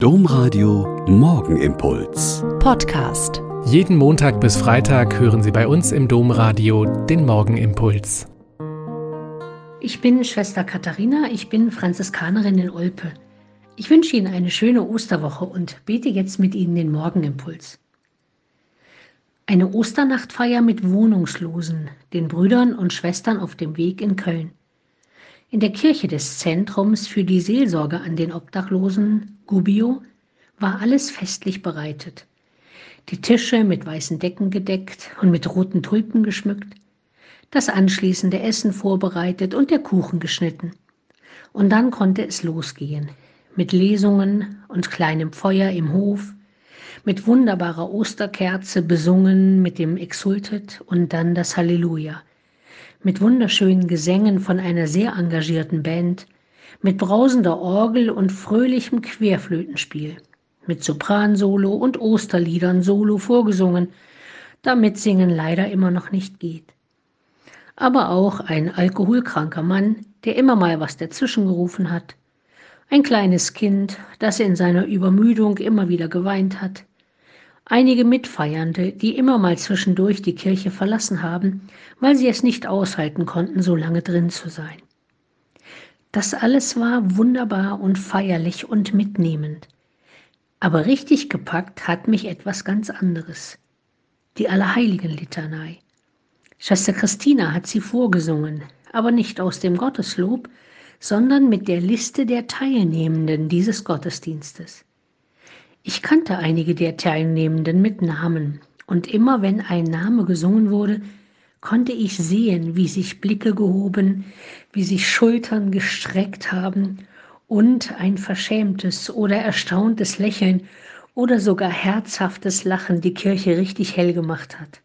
Domradio Morgenimpuls. Podcast. Jeden Montag bis Freitag hören Sie bei uns im Domradio den Morgenimpuls. Ich bin Schwester Katharina, ich bin Franziskanerin in Olpe. Ich wünsche Ihnen eine schöne Osterwoche und bete jetzt mit Ihnen den Morgenimpuls. Eine Osternachtfeier mit Wohnungslosen, den Brüdern und Schwestern auf dem Weg in Köln. In der Kirche des Zentrums für die Seelsorge an den Obdachlosen, Gubbio, war alles festlich bereitet. Die Tische mit weißen Decken gedeckt und mit roten Tulpen geschmückt, das anschließende Essen vorbereitet und der Kuchen geschnitten. Und dann konnte es losgehen, mit Lesungen und kleinem Feuer im Hof, mit wunderbarer Osterkerze besungen mit dem Exultet und dann das Halleluja mit wunderschönen Gesängen von einer sehr engagierten Band, mit brausender Orgel und fröhlichem Querflötenspiel, mit Sopransolo und Osterliedern solo vorgesungen, damit Singen leider immer noch nicht geht. Aber auch ein alkoholkranker Mann, der immer mal was dazwischen gerufen hat, ein kleines Kind, das in seiner Übermüdung immer wieder geweint hat, einige Mitfeiernde, die immer mal zwischendurch die Kirche verlassen haben, weil sie es nicht aushalten konnten, so lange drin zu sein. Das alles war wunderbar und feierlich und mitnehmend. Aber richtig gepackt hat mich etwas ganz anderes. Die Allerheiligen-Litanei. Schwester Christina hat sie vorgesungen, aber nicht aus dem Gotteslob, sondern mit der Liste der Teilnehmenden dieses Gottesdienstes. Ich kannte einige der Teilnehmenden mit Namen, und immer wenn ein Name gesungen wurde, konnte ich sehen, wie sich Blicke gehoben, wie sich Schultern gestreckt haben und ein verschämtes oder erstauntes Lächeln oder sogar herzhaftes Lachen die Kirche richtig hell gemacht hat.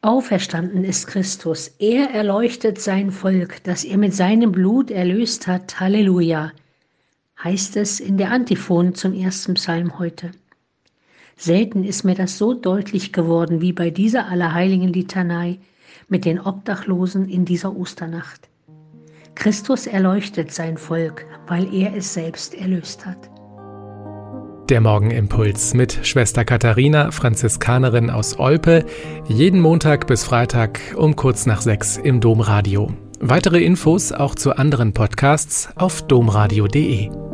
Auferstanden ist Christus, er erleuchtet sein Volk, das er mit seinem Blut erlöst hat. Halleluja heißt es in der Antiphon zum ersten Psalm heute. Selten ist mir das so deutlich geworden wie bei dieser Allerheiligen Litanei mit den Obdachlosen in dieser Osternacht. Christus erleuchtet sein Volk, weil er es selbst erlöst hat. Der Morgenimpuls mit Schwester Katharina, Franziskanerin aus Olpe, jeden Montag bis Freitag um kurz nach sechs im Domradio. Weitere Infos auch zu anderen Podcasts auf domradio.de.